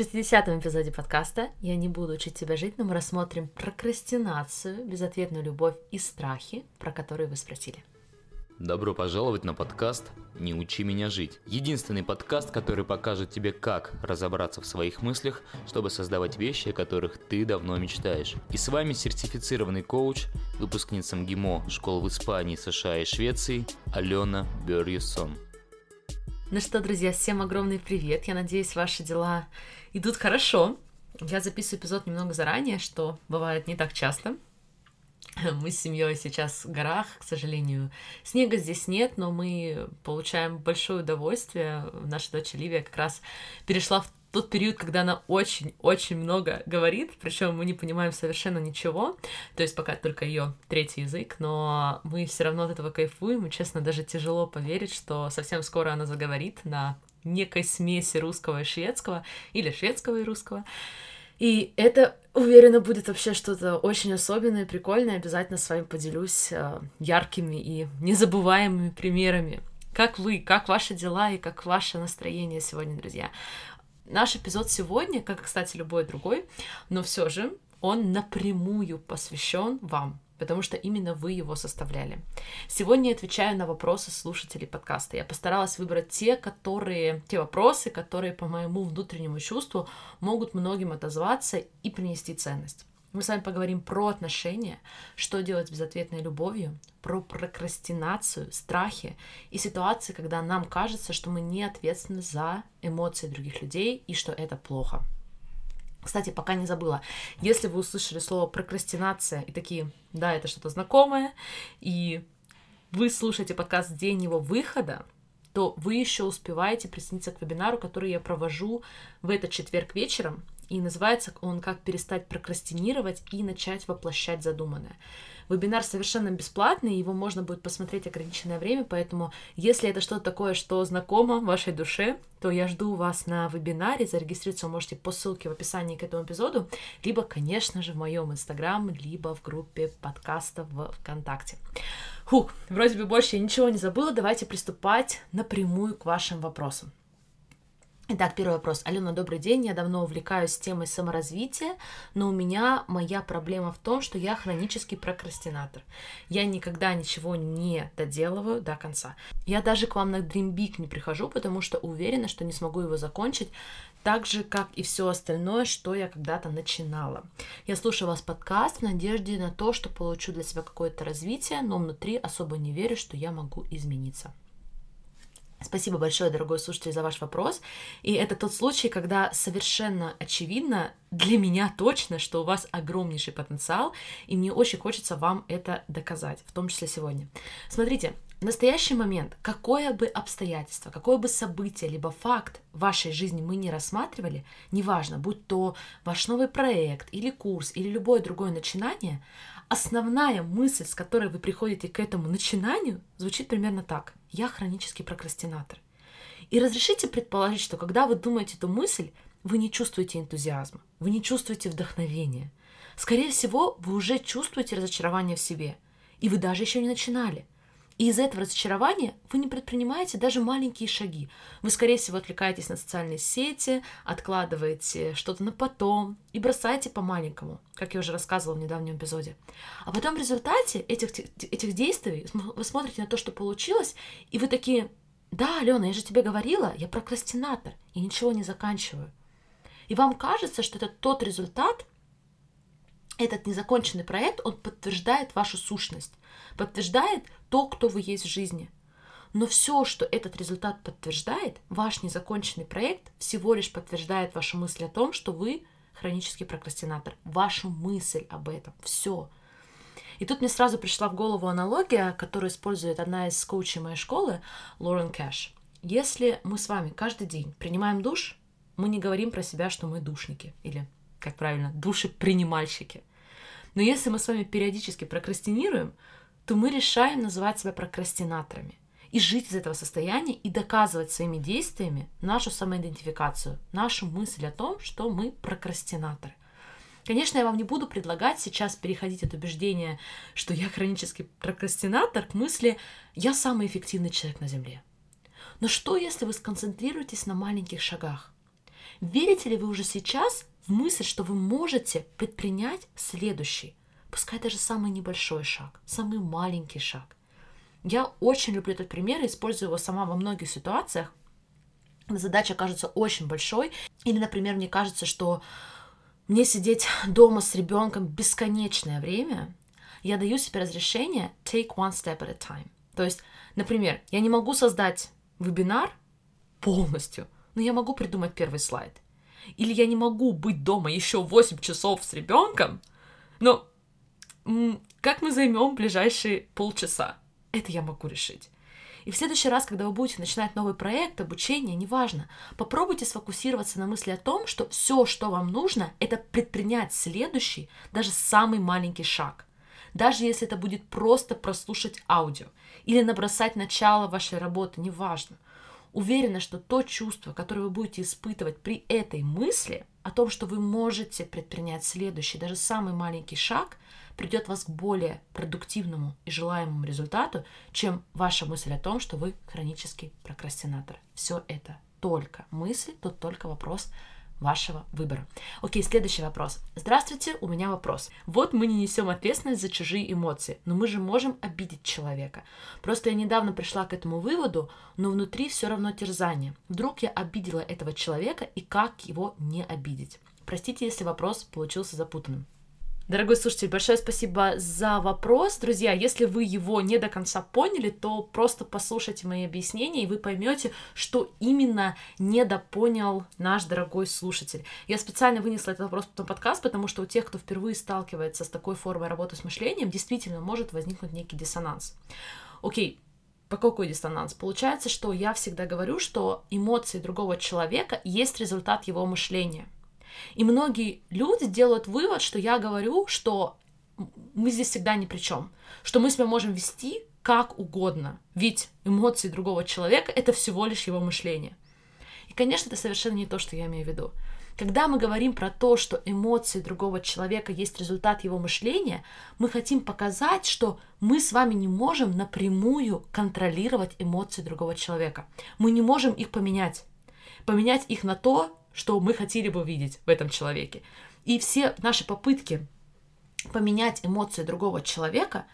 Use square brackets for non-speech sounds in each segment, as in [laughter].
60-м эпизоде подкаста «Я не буду учить тебя жить», но мы рассмотрим прокрастинацию, безответную любовь и страхи, про которые вы спросили. Добро пожаловать на подкаст «Не учи меня жить». Единственный подкаст, который покажет тебе, как разобраться в своих мыслях, чтобы создавать вещи, о которых ты давно мечтаешь. И с вами сертифицированный коуч, выпускница МГИМО школ в Испании, США и Швеции Алена Берьюсон. Ну что, друзья, всем огромный привет. Я надеюсь, ваши дела идут хорошо. Я записываю эпизод немного заранее, что бывает не так часто. Мы с семьей сейчас в горах, к сожалению. Снега здесь нет, но мы получаем большое удовольствие. Наша дочь Ливия как раз перешла в тот период, когда она очень-очень много говорит, причем мы не понимаем совершенно ничего, то есть пока только ее третий язык, но мы все равно от этого кайфуем, и, честно, даже тяжело поверить, что совсем скоро она заговорит на некой смеси русского и шведского, или шведского и русского. И это, уверена, будет вообще что-то очень особенное, прикольное. Обязательно с вами поделюсь э, яркими и незабываемыми примерами. Как вы, как ваши дела и как ваше настроение сегодня, друзья? Наш эпизод сегодня, как, кстати, любой другой, но все же он напрямую посвящен вам, потому что именно вы его составляли. Сегодня я отвечаю на вопросы слушателей подкаста. Я постаралась выбрать те, которые, те вопросы, которые по моему внутреннему чувству могут многим отозваться и принести ценность. Мы с вами поговорим про отношения, что делать с безответной любовью, про прокрастинацию, страхи и ситуации, когда нам кажется, что мы не ответственны за эмоции других людей и что это плохо. Кстати, пока не забыла, если вы услышали слово прокрастинация и такие, да, это что-то знакомое, и вы слушаете подкаст день его выхода, то вы еще успеваете присоединиться к вебинару, который я провожу в этот четверг вечером. И называется он «Как перестать прокрастинировать и начать воплощать задуманное». Вебинар совершенно бесплатный, его можно будет посмотреть ограниченное время, поэтому если это что-то такое, что знакомо вашей душе, то я жду вас на вебинаре. Зарегистрироваться вы можете по ссылке в описании к этому эпизоду, либо, конечно же, в моем инстаграм, либо в группе подкаста в ВКонтакте. Хух, вроде бы больше я ничего не забыла, давайте приступать напрямую к вашим вопросам. Итак, первый вопрос. Алена, добрый день. Я давно увлекаюсь темой саморазвития, но у меня моя проблема в том, что я хронический прокрастинатор. Я никогда ничего не доделываю до конца. Я даже к вам на Dream Big не прихожу, потому что уверена, что не смогу его закончить так же, как и все остальное, что я когда-то начинала. Я слушаю вас подкаст в надежде на то, что получу для себя какое-то развитие, но внутри особо не верю, что я могу измениться. Спасибо большое, дорогой слушатель, за ваш вопрос. И это тот случай, когда совершенно очевидно, для меня точно, что у вас огромнейший потенциал, и мне очень хочется вам это доказать, в том числе сегодня. Смотрите, в настоящий момент, какое бы обстоятельство, какое бы событие, либо факт в вашей жизни мы не рассматривали, неважно, будь то ваш новый проект или курс или любое другое начинание, основная мысль, с которой вы приходите к этому начинанию, звучит примерно так. Я хронический прокрастинатор. И разрешите предположить, что когда вы думаете эту мысль, вы не чувствуете энтузиазма, вы не чувствуете вдохновения. Скорее всего, вы уже чувствуете разочарование в себе, и вы даже еще не начинали. И из-за этого разочарования вы не предпринимаете даже маленькие шаги. Вы, скорее всего, отвлекаетесь на социальные сети, откладываете что-то на потом и бросаете по-маленькому, как я уже рассказывала в недавнем эпизоде. А потом в результате этих, этих действий вы смотрите на то, что получилось, и вы такие, да, Алена, я же тебе говорила, я прокрастинатор, и ничего не заканчиваю. И вам кажется, что это тот результат, этот незаконченный проект, он подтверждает вашу сущность, подтверждает то, кто вы есть в жизни. Но все, что этот результат подтверждает, ваш незаконченный проект всего лишь подтверждает вашу мысль о том, что вы хронический прокрастинатор, вашу мысль об этом, все. И тут мне сразу пришла в голову аналогия, которую использует одна из коучей моей школы, Лорен Кэш. Если мы с вами каждый день принимаем душ, мы не говорим про себя, что мы душники, или, как правильно, души-принимальщики. Но если мы с вами периодически прокрастинируем, то мы решаем называть себя прокрастинаторами и жить из этого состояния и доказывать своими действиями нашу самоидентификацию, нашу мысль о том, что мы прокрастинаторы. Конечно, я вам не буду предлагать сейчас переходить от убеждения, что я хронический прокрастинатор, к мысли «я самый эффективный человек на Земле». Но что, если вы сконцентрируетесь на маленьких шагах? Верите ли вы уже сейчас в мысль, что вы можете предпринять следующий, пускай даже самый небольшой шаг, самый маленький шаг? Я очень люблю этот пример и использую его сама во многих ситуациях. Задача кажется очень большой. Или, например, мне кажется, что мне сидеть дома с ребенком бесконечное время, я даю себе разрешение take one step at a time. То есть, например, я не могу создать вебинар полностью, но я могу придумать первый слайд. Или я не могу быть дома еще 8 часов с ребенком, но как мы займем ближайшие полчаса? Это я могу решить. И в следующий раз, когда вы будете начинать новый проект, обучение, неважно, попробуйте сфокусироваться на мысли о том, что все, что вам нужно, это предпринять следующий, даже самый маленький шаг. Даже если это будет просто прослушать аудио или набросать начало вашей работы, неважно. Уверена, что то чувство, которое вы будете испытывать при этой мысли о том, что вы можете предпринять следующий, даже самый маленький шаг, придет вас к более продуктивному и желаемому результату, чем ваша мысль о том, что вы хронический прокрастинатор. Все это только мысли, тут только вопрос вашего выбора. Окей, следующий вопрос. Здравствуйте, у меня вопрос. Вот мы не несем ответственность за чужие эмоции, но мы же можем обидеть человека. Просто я недавно пришла к этому выводу, но внутри все равно терзание. Вдруг я обидела этого человека и как его не обидеть? Простите, если вопрос получился запутанным. Дорогой слушатель, большое спасибо за вопрос. Друзья, если вы его не до конца поняли, то просто послушайте мои объяснения, и вы поймете, что именно недопонял наш дорогой слушатель. Я специально вынесла этот вопрос на подкаст, потому что у тех, кто впервые сталкивается с такой формой работы с мышлением, действительно может возникнуть некий диссонанс. Окей, по какой диссонанс? Получается, что я всегда говорю, что эмоции другого человека есть результат его мышления – и многие люди делают вывод, что я говорю, что мы здесь всегда ни при чем, что мы себя можем вести как угодно, ведь эмоции другого человека — это всего лишь его мышление. И, конечно, это совершенно не то, что я имею в виду. Когда мы говорим про то, что эмоции другого человека есть результат его мышления, мы хотим показать, что мы с вами не можем напрямую контролировать эмоции другого человека. Мы не можем их поменять. Поменять их на то, что мы хотели бы видеть в этом человеке. И все наши попытки поменять эмоции другого человека,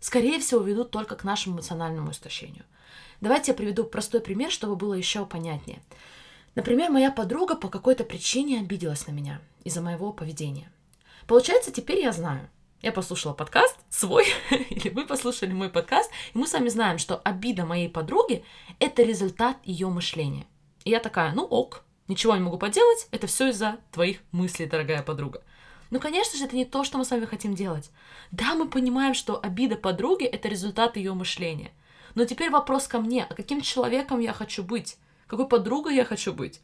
скорее всего, ведут только к нашему эмоциональному истощению. Давайте я приведу простой пример, чтобы было еще понятнее. Например, моя подруга по какой-то причине обиделась на меня из-за моего поведения. Получается, теперь я знаю. Я послушала подкаст свой, [laughs] или вы послушали мой подкаст, и мы с вами знаем, что обида моей подруги – это результат ее мышления. И я такая, ну ок, Ничего не могу поделать, это все из-за твоих мыслей, дорогая подруга. Ну, конечно же, это не то, что мы с вами хотим делать. Да, мы понимаем, что обида подруги — это результат ее мышления. Но теперь вопрос ко мне, а каким человеком я хочу быть? Какой подругой я хочу быть?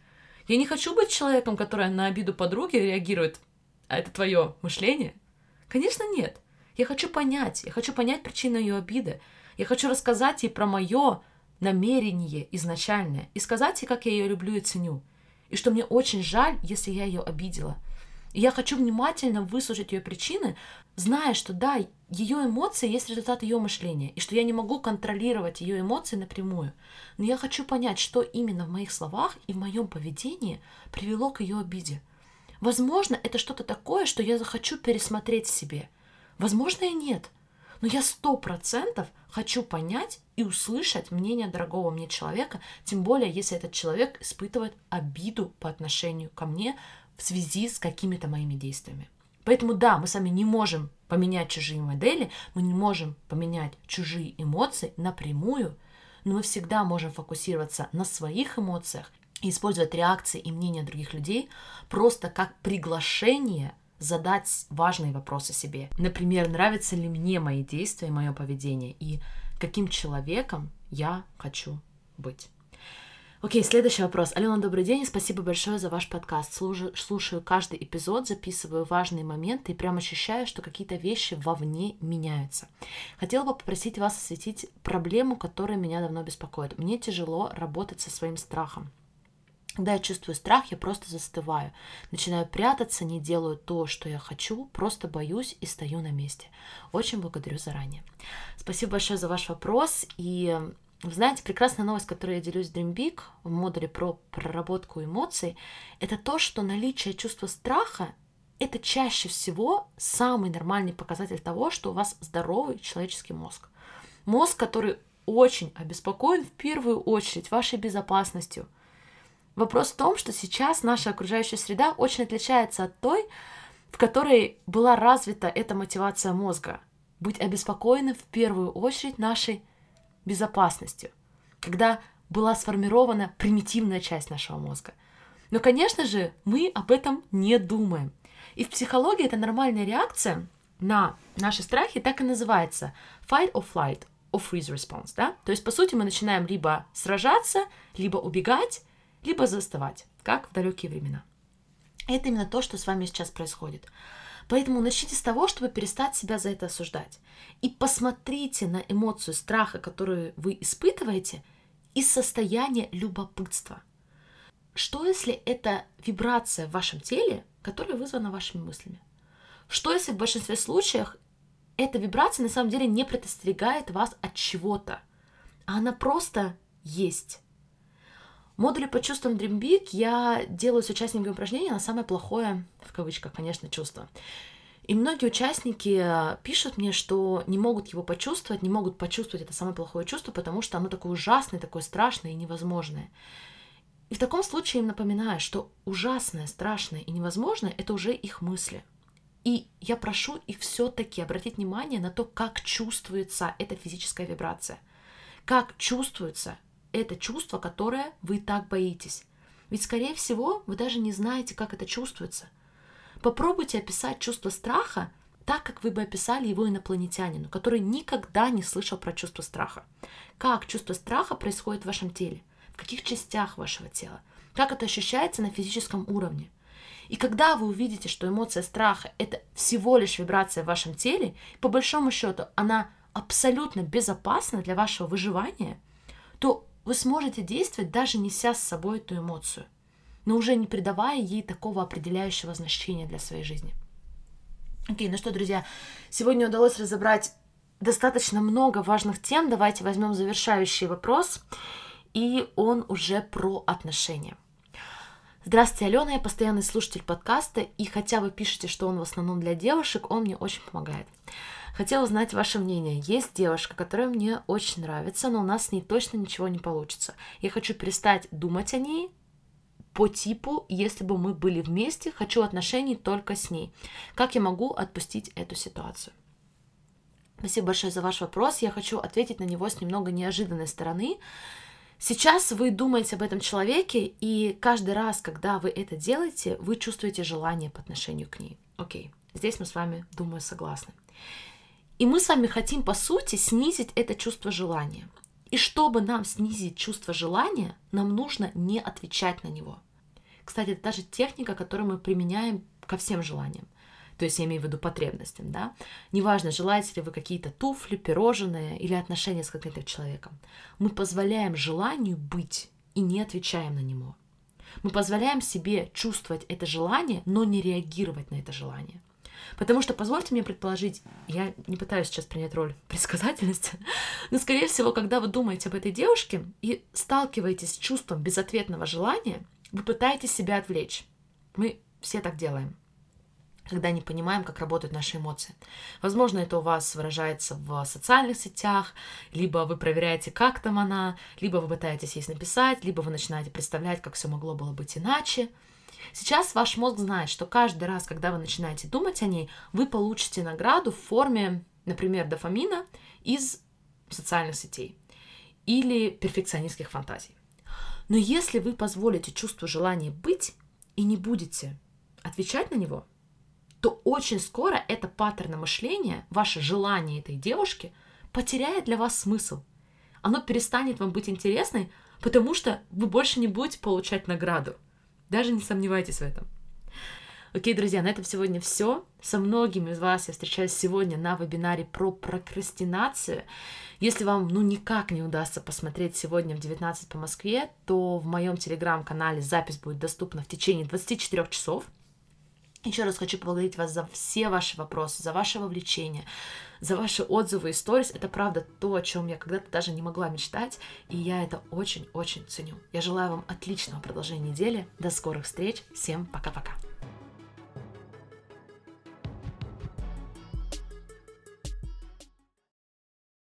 Я не хочу быть человеком, который на обиду подруги реагирует, а это твое мышление? Конечно, нет. Я хочу понять, я хочу понять причину ее обиды. Я хочу рассказать ей про мое намерение изначальное и сказать ей, как я ее люблю и ценю и что мне очень жаль, если я ее обидела. И я хочу внимательно выслушать ее причины, зная, что да, ее эмоции есть результат ее мышления, и что я не могу контролировать ее эмоции напрямую. Но я хочу понять, что именно в моих словах и в моем поведении привело к ее обиде. Возможно, это что-то такое, что я захочу пересмотреть себе. Возможно, и нет. Но я сто процентов хочу понять и услышать мнение дорогого мне человека, тем более, если этот человек испытывает обиду по отношению ко мне в связи с какими-то моими действиями. Поэтому да, мы сами не можем поменять чужие модели, мы не можем поменять чужие эмоции напрямую, но мы всегда можем фокусироваться на своих эмоциях и использовать реакции и мнения других людей просто как приглашение задать важные вопросы себе. Например, нравятся ли мне мои действия и мое поведение, и каким человеком я хочу быть. Окей, следующий вопрос. Алена, добрый день, спасибо большое за ваш подкаст. Слушаю, слушаю каждый эпизод, записываю важные моменты и прям ощущаю, что какие-то вещи вовне меняются. Хотела бы попросить вас осветить проблему, которая меня давно беспокоит. Мне тяжело работать со своим страхом. Когда я чувствую страх, я просто застываю. Начинаю прятаться, не делаю то, что я хочу, просто боюсь и стою на месте. Очень благодарю заранее. Спасибо большое за ваш вопрос. И Вы знаете, прекрасная новость, которой я делюсь в Dream Big в модуле про проработку эмоций, это то, что наличие чувства страха — это чаще всего самый нормальный показатель того, что у вас здоровый человеческий мозг. Мозг, который очень обеспокоен в первую очередь вашей безопасностью. Вопрос в том, что сейчас наша окружающая среда очень отличается от той, в которой была развита эта мотивация мозга. Быть обеспокоенным в первую очередь нашей безопасностью, когда была сформирована примитивная часть нашего мозга. Но, конечно же, мы об этом не думаем. И в психологии это нормальная реакция на наши страхи так и называется fight or flight or freeze response, да? То есть, по сути, мы начинаем либо сражаться, либо убегать, либо застывать, как в далекие времена. Это именно то, что с вами сейчас происходит. Поэтому начните с того, чтобы перестать себя за это осуждать. И посмотрите на эмоцию страха, которую вы испытываете, из состояния любопытства. Что если это вибрация в вашем теле, которая вызвана вашими мыслями? Что если в большинстве случаев эта вибрация на самом деле не предостерегает вас от чего-то, а она просто есть? В модуле по чувствам Dream Big я делаю с участниками упражнения на самое плохое, в кавычках, конечно, чувство. И многие участники э, пишут мне, что не могут его почувствовать, не могут почувствовать это самое плохое чувство, потому что оно такое ужасное, такое страшное и невозможное. И в таком случае им напоминаю, что ужасное, страшное и невозможное — это уже их мысли. И я прошу их все-таки обратить внимание на то, как чувствуется эта физическая вибрация, как чувствуется это чувство, которое вы так боитесь. Ведь, скорее всего, вы даже не знаете, как это чувствуется. Попробуйте описать чувство страха так, как вы бы описали его инопланетянину, который никогда не слышал про чувство страха. Как чувство страха происходит в вашем теле, в каких частях вашего тела, как это ощущается на физическом уровне. И когда вы увидите, что эмоция страха — это всего лишь вибрация в вашем теле, по большому счету она абсолютно безопасна для вашего выживания, то вы сможете действовать, даже неся с собой эту эмоцию, но уже не придавая ей такого определяющего значения для своей жизни. Окей, ну что, друзья, сегодня удалось разобрать достаточно много важных тем. Давайте возьмем завершающий вопрос, и он уже про отношения. Здравствуйте, Алена, я постоянный слушатель подкаста, и хотя вы пишете, что он в основном для девушек, он мне очень помогает. Хотела узнать ваше мнение. Есть девушка, которая мне очень нравится, но у нас с ней точно ничего не получится. Я хочу перестать думать о ней по типу, если бы мы были вместе, хочу отношений только с ней. Как я могу отпустить эту ситуацию? Спасибо большое за ваш вопрос. Я хочу ответить на него с немного неожиданной стороны. Сейчас вы думаете об этом человеке, и каждый раз, когда вы это делаете, вы чувствуете желание по отношению к ней. Окей, здесь мы с вами, думаю, согласны. И мы с вами хотим, по сути, снизить это чувство желания. И чтобы нам снизить чувство желания, нам нужно не отвечать на него. Кстати, это та же техника, которую мы применяем ко всем желаниям. То есть я имею в виду потребностям, да. Неважно, желаете ли вы какие-то туфли, пирожные или отношения с каким-то человеком. Мы позволяем желанию быть и не отвечаем на него. Мы позволяем себе чувствовать это желание, но не реагировать на это желание. Потому что, позвольте мне предположить, я не пытаюсь сейчас принять роль [laughs] предсказательности, но, скорее всего, когда вы думаете об этой девушке и сталкиваетесь с чувством безответного желания, вы пытаетесь себя отвлечь. Мы все так делаем когда не понимаем, как работают наши эмоции. Возможно, это у вас выражается в социальных сетях, либо вы проверяете, как там она, либо вы пытаетесь ей написать, либо вы начинаете представлять, как все могло было быть иначе. Сейчас ваш мозг знает, что каждый раз, когда вы начинаете думать о ней, вы получите награду в форме, например, дофамина из социальных сетей или перфекционистских фантазий. Но если вы позволите чувству желания быть и не будете отвечать на него, то очень скоро это паттерн мышления, ваше желание этой девушки потеряет для вас смысл. Оно перестанет вам быть интересной, потому что вы больше не будете получать награду. Даже не сомневайтесь в этом. Окей, друзья, на этом сегодня все. Со многими из вас я встречаюсь сегодня на вебинаре про прокрастинацию. Если вам ну никак не удастся посмотреть сегодня в 19 по Москве, то в моем телеграм-канале запись будет доступна в течение 24 часов. Еще раз хочу поблагодарить вас за все ваши вопросы, за ваше вовлечение, за ваши отзывы и сторис. Это правда то, о чем я когда-то даже не могла мечтать, и я это очень-очень ценю. Я желаю вам отличного продолжения недели. До скорых встреч. Всем пока-пока.